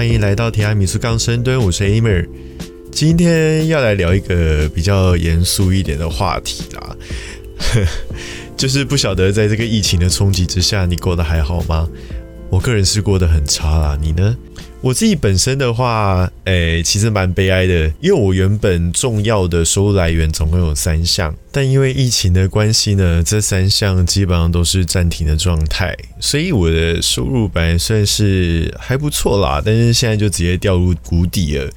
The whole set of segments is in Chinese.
欢迎来到提拉米苏刚深蹲，我是 Amer。今天要来聊一个比较严肃一点的话题啦，就是不晓得在这个疫情的冲击之下，你过得还好吗？我个人是过得很差啦，你呢？我自己本身的话，诶，其实蛮悲哀的，因为我原本重要的收入来源总共有三项，但因为疫情的关系呢，这三项基本上都是暂停的状态，所以我的收入本来算是还不错啦，但是现在就直接掉入谷底了。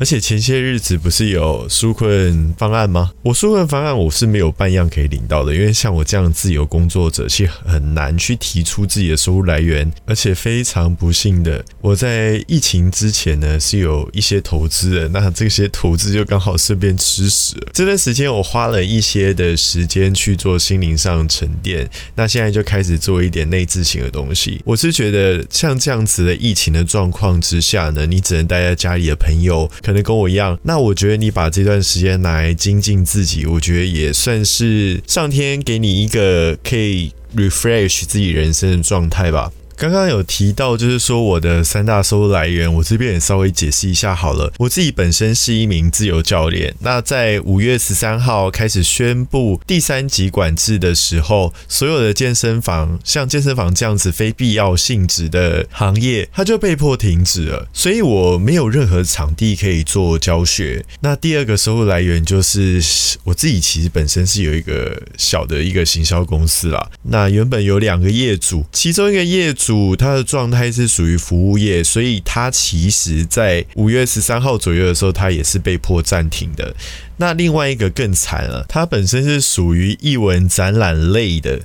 而且前些日子不是有纾困方案吗？我纾困方案我是没有半样可以领到的，因为像我这样自由工作者，其实很难去提出自己的收入来源。而且非常不幸的，我在疫情之前呢是有一些投资的，那这些投资就刚好顺便吃屎。这段时间我花了一些的时间去做心灵上沉淀，那现在就开始做一点内置型的东西。我是觉得像这样子的疫情的状况之下呢，你只能待在家里的朋友。可能跟我一样，那我觉得你把这段时间来精进自己，我觉得也算是上天给你一个可以 refresh 自己人生的状态吧。刚刚有提到，就是说我的三大收入来源，我这边也稍微解释一下好了。我自己本身是一名自由教练，那在五月十三号开始宣布第三级管制的时候，所有的健身房，像健身房这样子非必要性质的行业，它就被迫停止了。所以我没有任何场地可以做教学。那第二个收入来源就是我自己其实本身是有一个小的一个行销公司啦。那原本有两个业主，其中一个业主。主他的状态是属于服务业，所以他其实在五月十三号左右的时候，他也是被迫暂停的。那另外一个更惨了，他本身是属于艺文展览类的。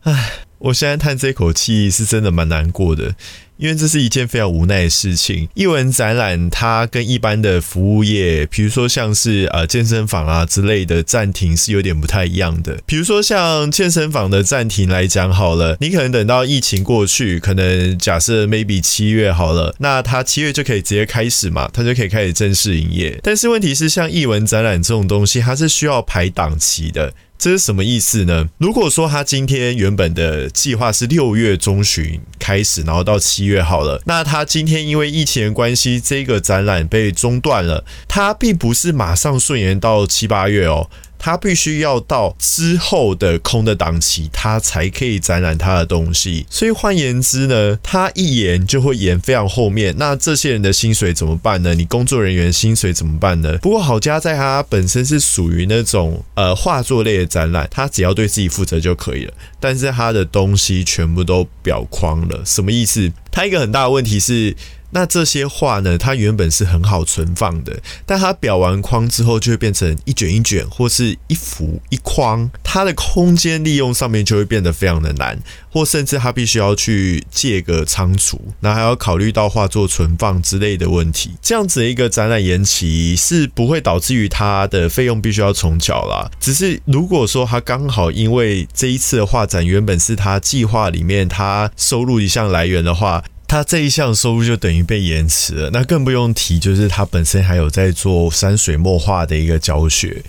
唉，我现在叹这口气是真的蛮难过的。因为这是一件非常无奈的事情。艺文展览它跟一般的服务业，比如说像是呃健身房啊之类的暂停是有点不太一样的。比如说像健身房的暂停来讲好了，你可能等到疫情过去，可能假设 maybe 七月好了，那它七月就可以直接开始嘛，它就可以开始正式营业。但是问题是，像艺文展览这种东西，它是需要排档期的。这是什么意思呢？如果说他今天原本的计划是六月中旬开始，然后到七月好了，那他今天因为疫情的关系，这个展览被中断了，他并不是马上顺延到七八月哦。他必须要到之后的空的档期，他才可以展览他的东西。所以换言之呢，他一延就会延非常后面。那这些人的薪水怎么办呢？你工作人员薪水怎么办呢？不过好佳在他本身是属于那种呃画作类的展览，他只要对自己负责就可以了。但是他的东西全部都裱框了，什么意思？他一个很大的问题是。那这些画呢？它原本是很好存放的，但它裱完框之后就会变成一卷一卷，或是一幅一框，它的空间利用上面就会变得非常的难，或甚至它必须要去借个仓储，那还要考虑到画作存放之类的问题。这样子的一个展览延期是不会导致于它的费用必须要重缴啦。只是如果说它刚好因为这一次的画展原本是它计划里面它收入一项来源的话。他这一项收入就等于被延迟了，那更不用提，就是他本身还有在做山水墨画的一个教学。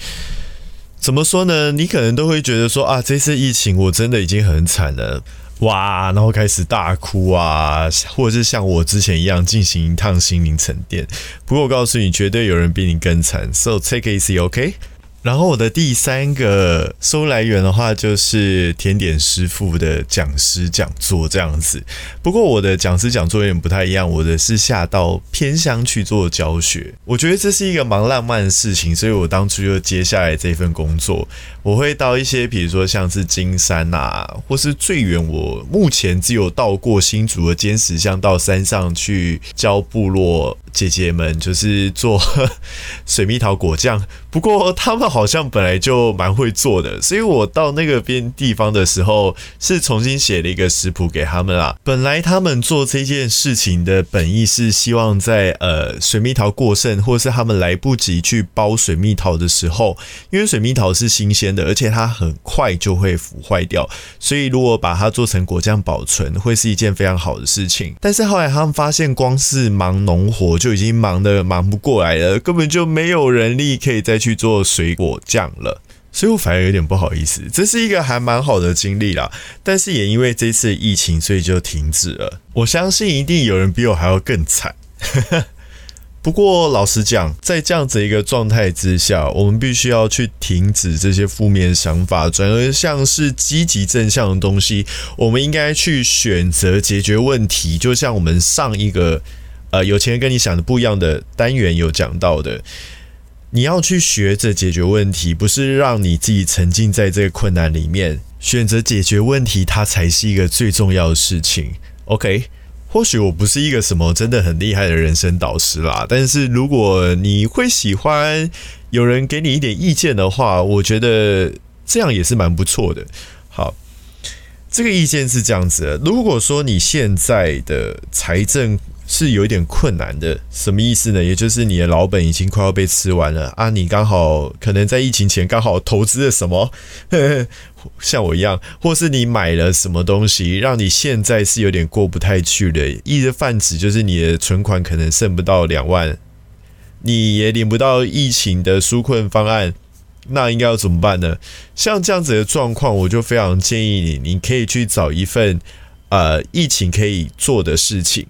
怎么说呢？你可能都会觉得说啊，这次疫情我真的已经很惨了，哇，然后开始大哭啊，或者是像我之前一样进行一趟心灵沉淀。不过我告诉你，绝对有人比你更惨。So take it easy, OK? 然后我的第三个收来源的话，就是甜点师傅的讲师讲座这样子。不过我的讲师讲座有点不太一样，我的是下到偏乡去做教学。我觉得这是一个蛮浪漫的事情，所以我当初就接下来这份工作。我会到一些，比如说像是金山啊，或是最远我目前只有到过新竹的尖石乡，到山上去教部落姐姐们，就是做 水蜜桃果酱。不过他们好像本来就蛮会做的，所以我到那个边地方的时候，是重新写了一个食谱给他们啦。本来他们做这件事情的本意是希望在呃水蜜桃过剩，或是他们来不及去包水蜜桃的时候，因为水蜜桃是新鲜的，而且它很快就会腐坏掉，所以如果把它做成果酱保存，会是一件非常好的事情。但是后来他们发现，光是忙农活就已经忙得忙不过来了，根本就没有人力可以再。去做水果酱了，所以我反而有点不好意思。这是一个还蛮好的经历啦，但是也因为这次疫情，所以就停止了。我相信一定有人比我还要更惨。不过老实讲，在这样子一个状态之下，我们必须要去停止这些负面想法，转而像是积极正向的东西。我们应该去选择解决问题，就像我们上一个呃有钱人跟你想的不一样的单元有讲到的，你要去学着解决问题，不是让你自己沉浸在这个困难里面，选择解决问题，它才是一个最重要的事情。OK。或许我不是一个什么真的很厉害的人生导师啦，但是如果你会喜欢有人给你一点意见的话，我觉得这样也是蛮不错的。好，这个意见是这样子的：如果说你现在的财政，是有一点困难的，什么意思呢？也就是你的老本已经快要被吃完了啊！你刚好可能在疫情前刚好投资了什么，像我一样，或是你买了什么东西，让你现在是有点过不太去的。一的泛指就是你的存款可能剩不到两万，你也领不到疫情的纾困方案，那应该要怎么办呢？像这样子的状况，我就非常建议你，你可以去找一份呃疫情可以做的事情。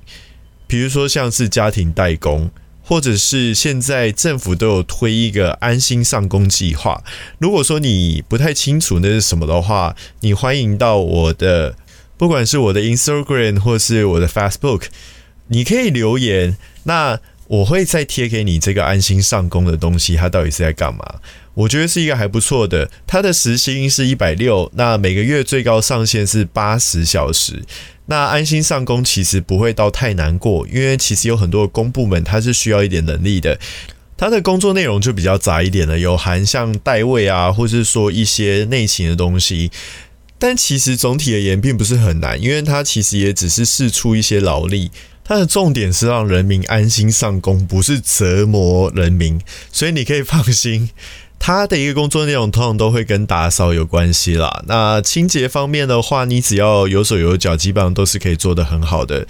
比如说，像是家庭代工，或者是现在政府都有推一个安心上工计划。如果说你不太清楚那是什么的话，你欢迎到我的，不管是我的 Instagram 或是我的 Facebook，你可以留言，那我会再贴给你这个安心上工的东西，它到底是在干嘛？我觉得是一个还不错的，它的时薪是一百六，那每个月最高上限是八十小时。那安心上工其实不会到太难过，因为其实有很多公部门它是需要一点能力的，它的工作内容就比较杂一点的，有含像代位啊，或是说一些内勤的东西。但其实总体而言并不是很难，因为它其实也只是试出一些劳力，它的重点是让人民安心上工，不是折磨人民，所以你可以放心。他的一个工作内容通常都会跟打扫有关系啦。那清洁方面的话，你只要有手有脚，基本上都是可以做得很好的。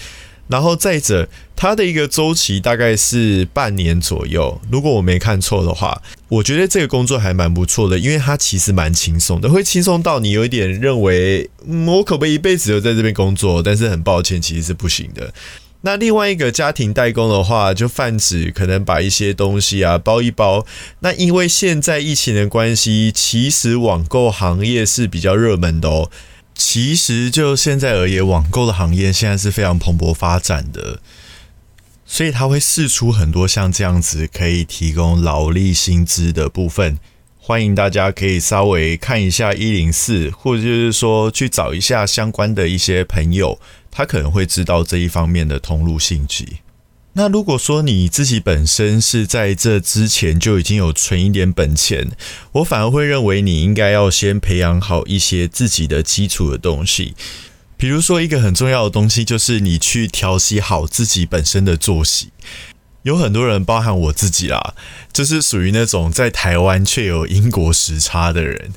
然后再者，它的一个周期大概是半年左右。如果我没看错的话，我觉得这个工作还蛮不错的，因为它其实蛮轻松的，会轻松到你有一点认为，我可不可以一辈子都在这边工作？但是很抱歉，其实是不行的。那另外一个家庭代工的话，就泛指可能把一些东西啊包一包。那因为现在疫情的关系，其实网购行业是比较热门的哦。其实就现在而言，网购的行业现在是非常蓬勃发展的，所以它会试出很多像这样子可以提供劳力薪资的部分。欢迎大家可以稍微看一下一零四，或者就是说去找一下相关的一些朋友。他可能会知道这一方面的通路信息。那如果说你自己本身是在这之前就已经有存一点本钱，我反而会认为你应该要先培养好一些自己的基础的东西。比如说，一个很重要的东西就是你去调息好自己本身的作息。有很多人，包含我自己啦，就是属于那种在台湾却有英国时差的人。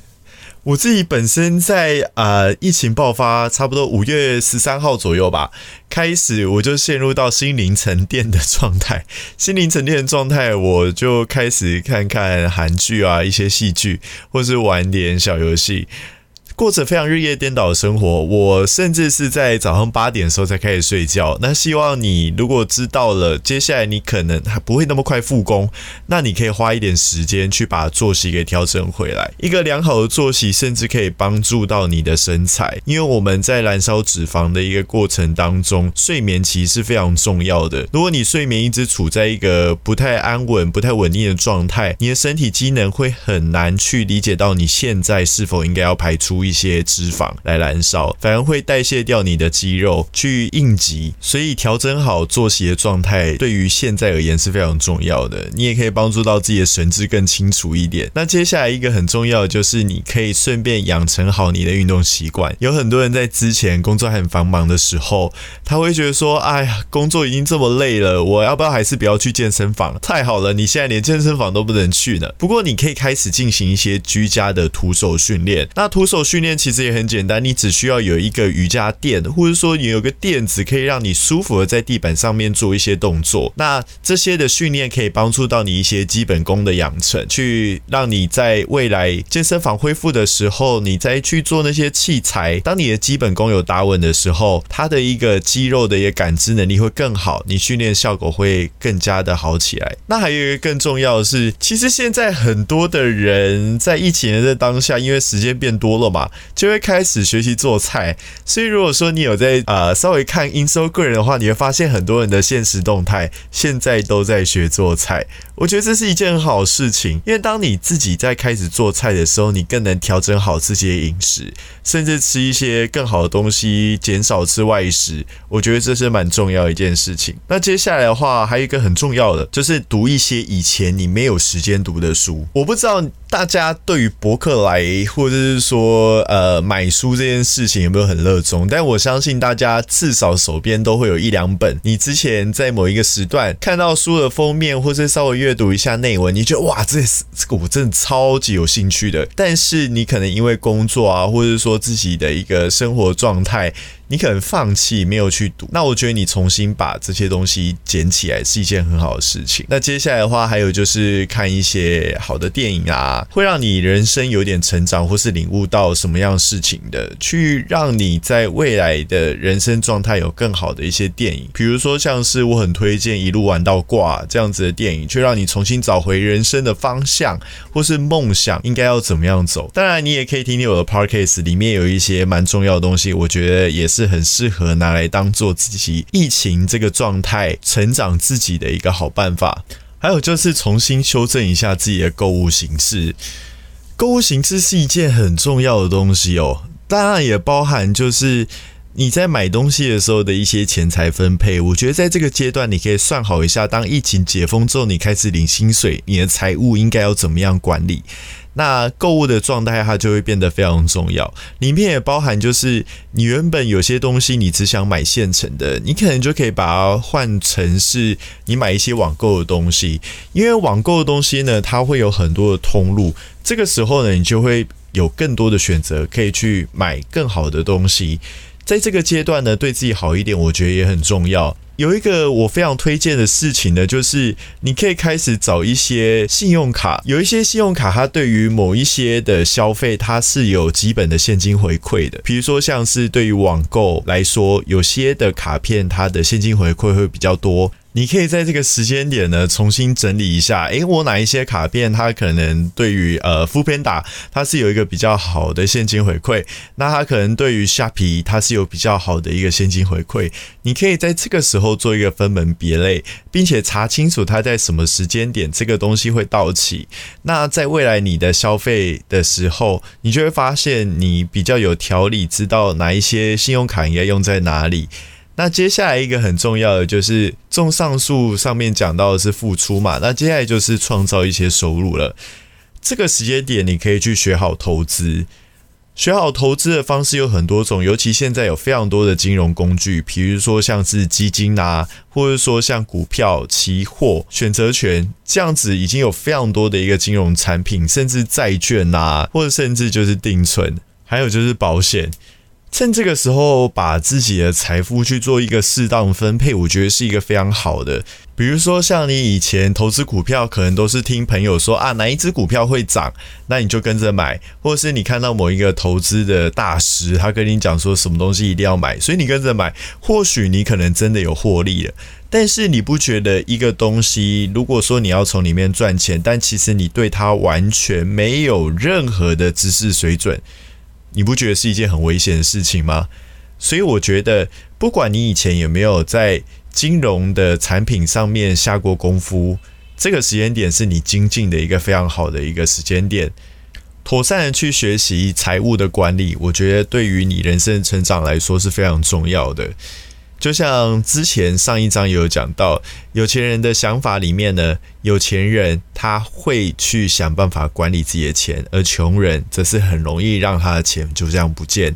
我自己本身在呃疫情爆发差不多五月十三号左右吧，开始我就陷入到心灵沉淀的状态。心灵沉淀的状态，我就开始看看韩剧啊，一些戏剧，或是玩点小游戏。过着非常日夜颠倒的生活，我甚至是在早上八点的时候才开始睡觉。那希望你如果知道了，接下来你可能还不会那么快复工，那你可以花一点时间去把作息给调整回来。一个良好的作息，甚至可以帮助到你的身材，因为我们在燃烧脂肪的一个过程当中，睡眠其实是非常重要的。如果你睡眠一直处在一个不太安稳、不太稳定的状态，你的身体机能会很难去理解到你现在是否应该要排出。一些脂肪来燃烧，反而会代谢掉你的肌肉去应急，所以调整好作息的状态，对于现在而言是非常重要的。你也可以帮助到自己的神志更清楚一点。那接下来一个很重要的就是，你可以顺便养成好你的运动习惯。有很多人在之前工作很繁忙的时候，他会觉得说：“哎呀，工作已经这么累了，我要不要还是不要去健身房？”太好了，你现在连健身房都不能去呢。不过你可以开始进行一些居家的徒手训练。那徒手训训练其实也很简单，你只需要有一个瑜伽垫，或者说你有个垫子，可以让你舒服的在地板上面做一些动作。那这些的训练可以帮助到你一些基本功的养成，去让你在未来健身房恢复的时候，你再去做那些器材。当你的基本功有打稳的时候，它的一个肌肉的一个感知能力会更好，你训练效果会更加的好起来。那还有一个更重要的是，其实现在很多的人在疫情的当下，因为时间变多了嘛，就会开始学习做菜。所以如果说你有在呃稍微看 Inso 个人的话，你会发现很多人的现实动态现在都在学做菜。我觉得这是一件很好事情，因为当你自己在开始做菜的时候，你更能调整好自己的饮食，甚至吃一些更好的东西，减少吃外食。我觉得这是蛮重要一件事情。那接下来的话，还有一个很重要的，就是读一些以前你没有时间读的书。我不知道大家对于博客来或者是说呃买书这件事情有没有很热衷，但我相信大家至少手边都会有一两本。你之前在某一个时段看到书的封面，或是稍微阅读一下内文，你觉得哇，这是这个我真的超级有兴趣的。但是你可能因为工作啊，或者是说自己的一个生活状态。你可能放弃没有去读，那我觉得你重新把这些东西捡起来是一件很好的事情。那接下来的话，还有就是看一些好的电影啊，会让你人生有点成长，或是领悟到什么样事情的，去让你在未来的人生状态有更好的一些电影。比如说像是我很推荐《一路玩到挂》这样子的电影，去让你重新找回人生的方向，或是梦想应该要怎么样走。当然，你也可以听听我的 podcast，里面有一些蛮重要的东西，我觉得也是。是很适合拿来当做自己疫情这个状态成长自己的一个好办法。还有就是重新修正一下自己的购物形式，购物形式是一件很重要的东西哦。当然也包含就是你在买东西的时候的一些钱财分配。我觉得在这个阶段，你可以算好一下，当疫情解封之后，你开始领薪水，你的财务应该要怎么样管理。那购物的状态，它就会变得非常重要。里面也包含，就是你原本有些东西你只想买现成的，你可能就可以把它换成是你买一些网购的东西。因为网购的东西呢，它会有很多的通路，这个时候呢，你就会有更多的选择，可以去买更好的东西。在这个阶段呢，对自己好一点，我觉得也很重要。有一个我非常推荐的事情呢，就是你可以开始找一些信用卡，有一些信用卡它对于某一些的消费，它是有基本的现金回馈的。比如说像是对于网购来说，有些的卡片它的现金回馈会比较多。你可以在这个时间点呢，重新整理一下。诶，我哪一些卡片它可能对于呃副片打它是有一个比较好的现金回馈，那它可能对于虾皮它是有比较好的一个现金回馈。你可以在这个时候做一个分门别类，并且查清楚它在什么时间点这个东西会到期。那在未来你的消费的时候，你就会发现你比较有条理，知道哪一些信用卡应该用在哪里。那接下来一个很重要的就是，综上述上面讲到的是付出嘛，那接下来就是创造一些收入了。这个时间点你可以去学好投资，学好投资的方式有很多种，尤其现在有非常多的金融工具，比如说像是基金啊，或者说像股票、期货、选择权这样子，已经有非常多的一个金融产品，甚至债券啊，或者甚至就是定存，还有就是保险。趁这个时候把自己的财富去做一个适当分配，我觉得是一个非常好的。比如说，像你以前投资股票，可能都是听朋友说啊，哪一只股票会涨，那你就跟着买；或者是你看到某一个投资的大师，他跟你讲说什么东西一定要买，所以你跟着买。或许你可能真的有获利了，但是你不觉得一个东西，如果说你要从里面赚钱，但其实你对它完全没有任何的知识水准。你不觉得是一件很危险的事情吗？所以我觉得，不管你以前有没有在金融的产品上面下过功夫，这个时间点是你精进的一个非常好的一个时间点。妥善的去学习财务的管理，我觉得对于你人生成长来说是非常重要的。就像之前上一章也有讲到，有钱人的想法里面呢，有钱人他会去想办法管理自己的钱，而穷人则是很容易让他的钱就这样不见。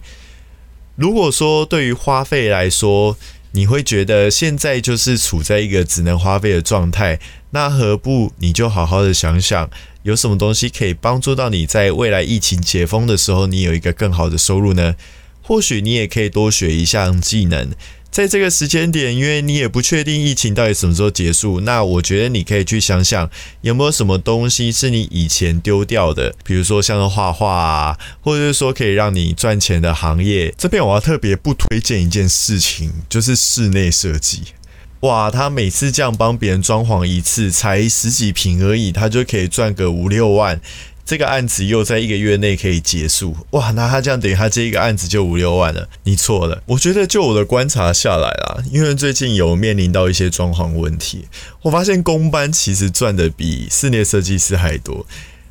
如果说对于花费来说，你会觉得现在就是处在一个只能花费的状态，那何不你就好好的想想，有什么东西可以帮助到你在未来疫情解封的时候，你有一个更好的收入呢？或许你也可以多学一项技能。在这个时间点，因为你也不确定疫情到底什么时候结束，那我觉得你可以去想想，有没有什么东西是你以前丢掉的，比如说像是画画啊，或者是说可以让你赚钱的行业。这边我要特别不推荐一件事情，就是室内设计。哇，他每次这样帮别人装潢一次，才十几平而已，他就可以赚个五六万。这个案子又在一个月内可以结束，哇！那他这样等于他这一个案子就五六万了。你错了，我觉得就我的观察下来啦，因为最近有面临到一些装潢问题，我发现工班其实赚的比室内设计师还多。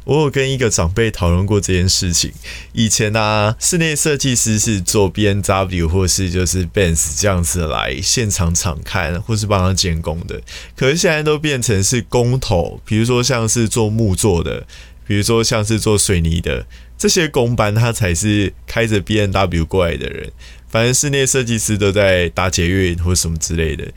我有跟一个长辈讨论过这件事情。以前呢，室内设计师是做 B N W 或是就是 Benz 这样子来现场场看，或是帮他监工的。可是现在都变成是工头，比如说像是做木做的。比如说，像是做水泥的这些工班，他才是开着 B N W 过来的人。反正室内设计师都在打捷运或什么之类的。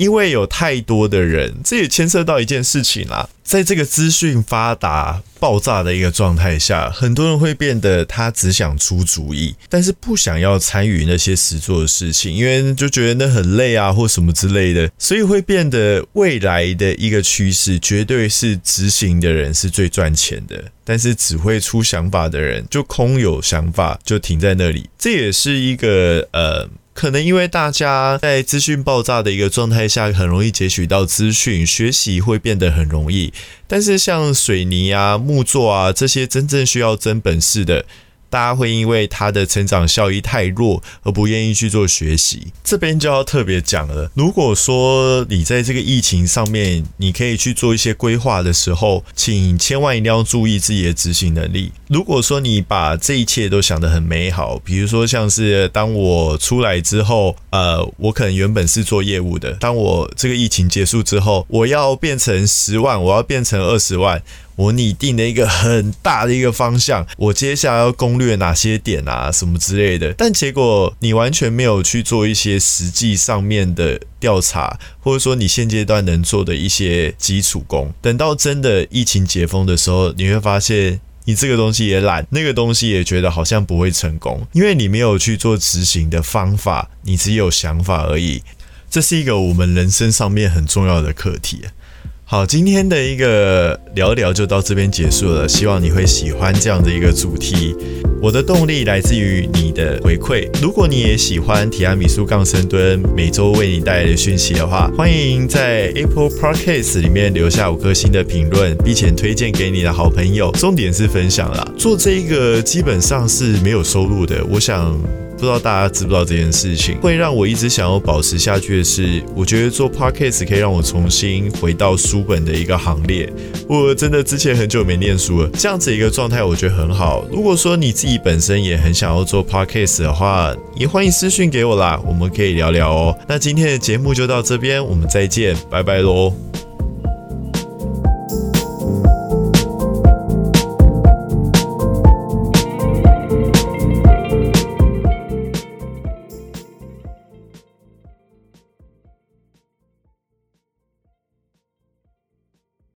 因为有太多的人，这也牵涉到一件事情啦。在这个资讯发达、爆炸的一个状态下，很多人会变得他只想出主意，但是不想要参与那些实做的事情，因为就觉得那很累啊，或什么之类的。所以会变得未来的一个趋势，绝对是执行的人是最赚钱的，但是只会出想法的人就空有想法就停在那里。这也是一个呃。可能因为大家在资讯爆炸的一个状态下，很容易截取到资讯，学习会变得很容易。但是像水泥啊、木作啊这些真正需要真本事的。大家会因为他的成长效益太弱而不愿意去做学习，这边就要特别讲了。如果说你在这个疫情上面，你可以去做一些规划的时候，请千万一定要注意自己的执行能力。如果说你把这一切都想得很美好，比如说像是当我出来之后，呃，我可能原本是做业务的，当我这个疫情结束之后，我要变成十万，我要变成二十万。我拟定了一个很大的一个方向，我接下来要攻略哪些点啊，什么之类的。但结果你完全没有去做一些实际上面的调查，或者说你现阶段能做的一些基础功。等到真的疫情解封的时候，你会发现你这个东西也懒，那个东西也觉得好像不会成功，因为你没有去做执行的方法，你只有想法而已。这是一个我们人生上面很重要的课题。好，今天的一个聊聊就到这边结束了。希望你会喜欢这样的一个主题。我的动力来自于你的回馈。如果你也喜欢提拉米苏杠深蹲每周为你带来的讯息的话，欢迎在 Apple Podcast 里面留下五颗星的评论，并且推荐给你的好朋友。重点是分享啦，做这一个基本上是没有收入的。我想。不知道大家知不知道这件事情，会让我一直想要保持下去的是，我觉得做 podcast 可以让我重新回到书本的一个行列。我真的之前很久没念书了，这样子一个状态我觉得很好。如果说你自己本身也很想要做 podcast 的话，也欢迎私讯给我啦，我们可以聊聊哦。那今天的节目就到这边，我们再见，拜拜喽。